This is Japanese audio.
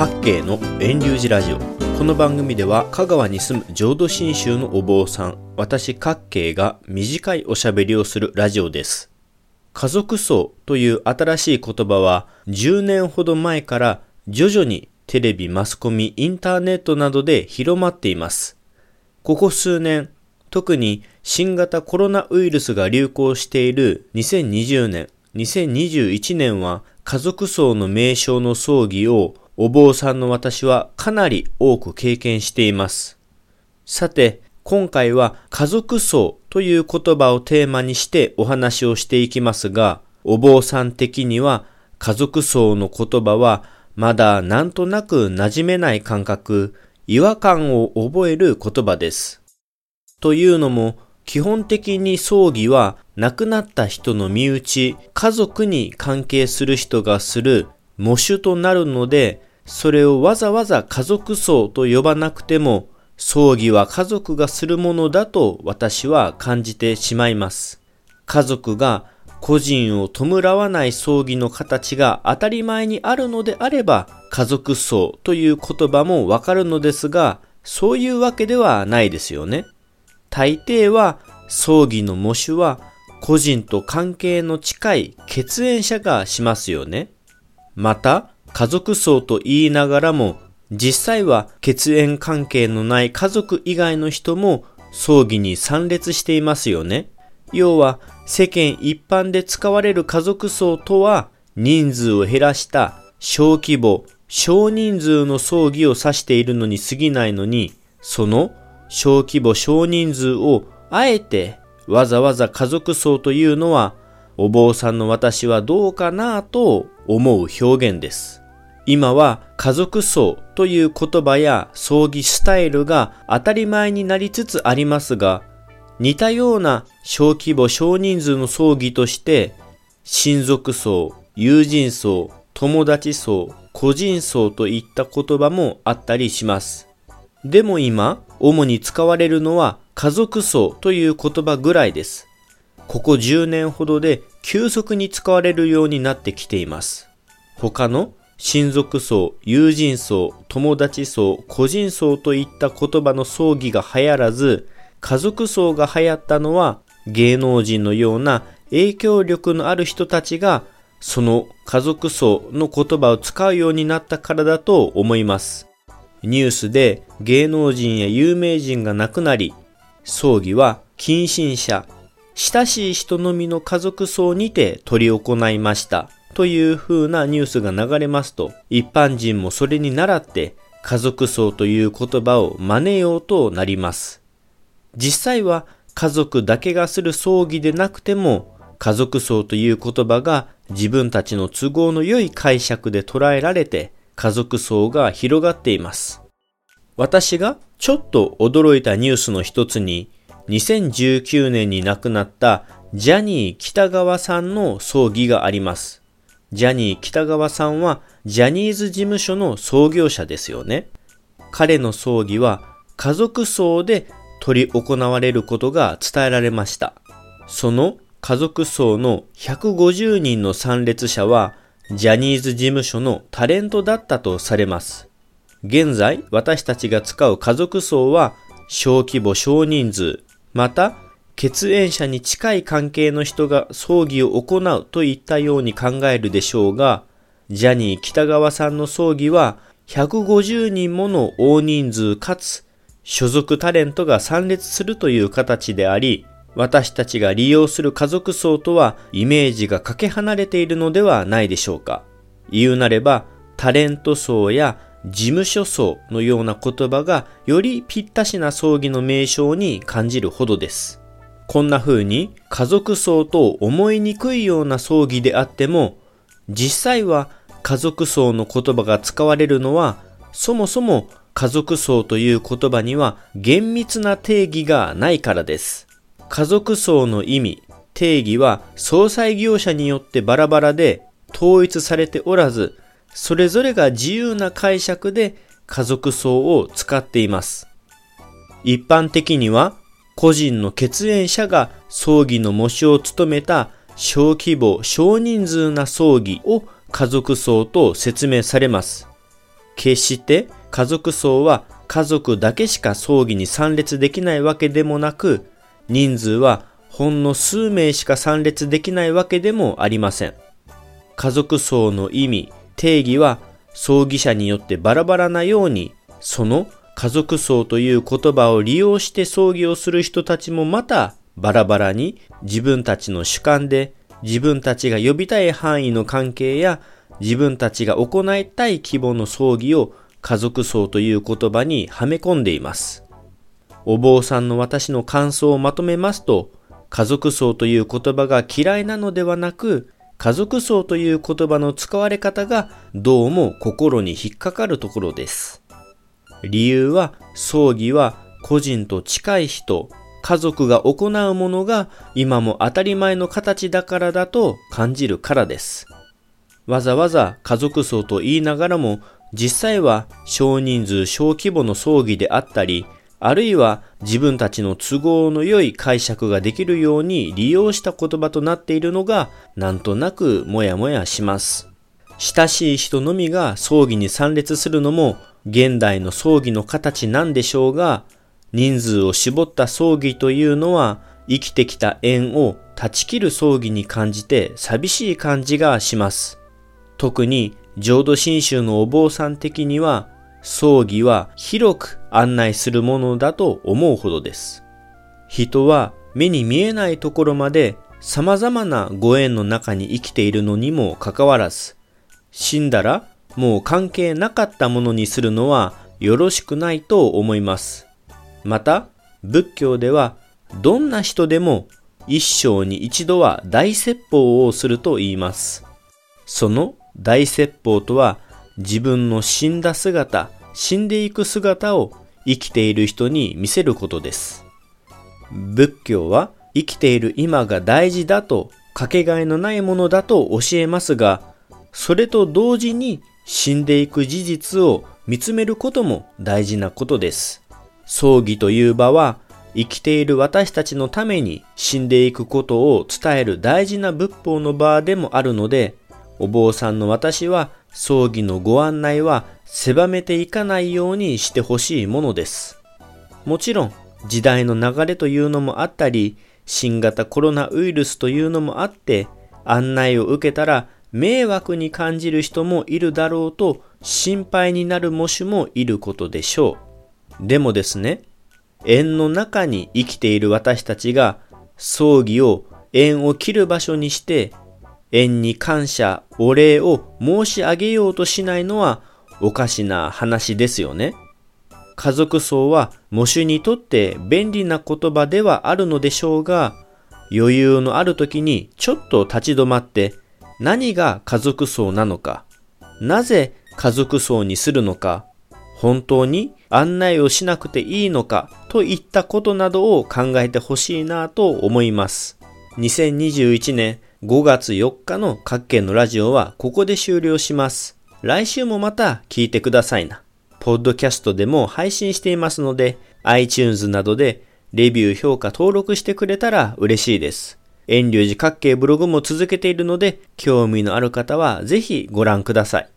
各系の遠流寺ラジオこの番組では香川に住む浄土真宗のお坊さん私各系が短いおしゃべりをするラジオです家族葬という新しい言葉は10年ほど前から徐々にテレビ、マスコミ、インターネットなどで広まっています。ここ数年、特に新型コロナウイルスが流行している2020年、2021年は家族葬の名称の葬儀をお坊さんの私はかなり多く経験しています。さて、今回は家族葬という言葉をテーマにしてお話をしていきますが、お坊さん的には家族葬の言葉はまだなんとなく馴染めない感覚、違和感を覚える言葉です。というのも、基本的に葬儀は亡くなった人の身内、家族に関係する人がする喪主となるので、それをわざわざ家族葬と呼ばなくても、葬儀は家族がするものだと私は感じてしまいます。家族が個人を弔わない葬儀の形が当たり前にあるのであれば、家族葬という言葉もわかるのですが、そういうわけではないですよね。大抵は葬儀の喪主は個人と関係の近い血縁者がしますよね。また、家族葬と言いながらも、実際は血縁関係のない家族以外の人も葬儀に参列していますよね。要は世間一般で使われる家族葬とは人数を減らした小規模、少人数の葬儀を指しているのに過ぎないのに、その小規模少人数をあえてわざわざ家族葬というのはお坊さんの私はどうかなと思う表現です。今は家族葬という言葉や葬儀スタイルが当たり前になりつつありますが、似たような小規模少人数の葬儀として、親族葬、友人葬、友達葬、個人葬といった言葉もあったりします。でも今、主に使われるのは家族葬という言葉ぐらいです。ここ10年ほどで急速に使われるようになってきています。他の親族葬、友人葬、友達葬、個人葬といった言葉の葬儀が流行らず、家族葬が流行ったのは芸能人のような影響力のある人たちがその家族葬の言葉を使うようになったからだと思います。ニュースで芸能人や有名人が亡くなり、葬儀は近親者、親しい人のみの家族葬にて執り行いましたという風なニュースが流れますと、一般人もそれに倣って家族葬という言葉を真似ようとなります。実際は家族だけがする葬儀でなくても、家族葬という言葉が自分たちの都合の良い解釈で捉えられて、家族葬が広がっています。私がちょっと驚いたニュースの一つに、2019年に亡くなったジャニー北川さんの葬儀があります。ジャニー北川さんはジャニーズ事務所の創業者ですよね。彼の葬儀は家族葬で取り行われることが伝えられました。その家族葬の150人の参列者は、ジャニーズ事務所のタレントだったとされます。現在、私たちが使う家族葬は、小規模少人数、また、血縁者に近い関係の人が葬儀を行うといったように考えるでしょうが、ジャニー北川さんの葬儀は150人もの大人数かつ所属タレントが参列するという形であり、私たちが利用する家族層とはイメージがかけ離れているのではないでしょうか。言うなれば、タレント層や事務所層のような言葉がよりぴったしな葬儀の名称に感じるほどです。こんな風に家族層と思いにくいような葬儀であっても、実際は家族層の言葉が使われるのは、そもそも家族葬という言葉には厳密な定義がないからです。家族葬の意味、定義は総裁業者によってバラバラで統一されておらず、それぞれが自由な解釈で家族葬を使っています。一般的には個人の血縁者が葬儀の模試を務めた小規模、少人数な葬儀を家族葬と説明されます。決して家族葬は家族だけしか葬儀に参列できないわけでもなく、人数はほんの数名しか参列できないわけでもありません。家族葬の意味、定義は葬儀者によってバラバラなように、その家族葬という言葉を利用して葬儀をする人たちもまたバラバラに自分たちの主観で自分たちが呼びたい範囲の関係や自分たちが行いたい規模の葬儀を家族葬という言葉にはめ込んでいます。お坊さんの私の感想をまとめますと、家族葬という言葉が嫌いなのではなく、家族葬という言葉の使われ方がどうも心に引っかかるところです。理由は葬儀は個人と近い人、家族が行うものが今も当たり前の形だからだと感じるからです。わざわざ家族葬と言いながらも実際は少人数小規模の葬儀であったり、あるいは自分たちの都合の良い解釈ができるように利用した言葉となっているのがなんとなくもやもやします。親しい人のみが葬儀に参列するのも現代の葬儀の形なんでしょうが、人数を絞った葬儀というのは生きてきた縁を断ち切る葬儀に感じて寂しい感じがします。特に浄土真宗のお坊さん的には葬儀は広く案内するものだと思うほどです。人は目に見えないところまで様々なご縁の中に生きているのにもかかわらず、死んだらもう関係なかったものにするのはよろしくないと思います。また、仏教ではどんな人でも一生に一度は大説法をすると言います。その大説法とは自分の死んだ姿、死んでいく姿を生きている人に見せることです。仏教は生きている今が大事だとかけがえのないものだと教えますが、それと同時に死んでいく事実を見つめることも大事なことです。葬儀という場は生きている私たちのために死んでいくことを伝える大事な仏法の場でもあるので、お坊さんの私は葬儀のご案内は狭めていかないようにしてほしいものです。もちろん時代の流れというのもあったり、新型コロナウイルスというのもあって、案内を受けたら迷惑に感じる人もいるだろうと心配になる模試もいることでしょう。でもですね、縁の中に生きている私たちが葬儀を縁を切る場所にして縁に感謝、お礼を申し上げようとしないのはおかしな話ですよね。家族葬は喪主にとって便利な言葉ではあるのでしょうが、余裕のある時にちょっと立ち止まって何が家族葬なのか、なぜ家族葬にするのか、本当に案内をしなくていいのかといったことなどを考えてほしいなと思います。2021年5月4日の各県のラジオはここで終了します。来週もまた聞いてくださいな。ポッドキャストでも配信していますので、iTunes などでレビュー評価登録してくれたら嬉しいです。遠慮寺各系ブログも続けているので、興味のある方はぜひご覧ください。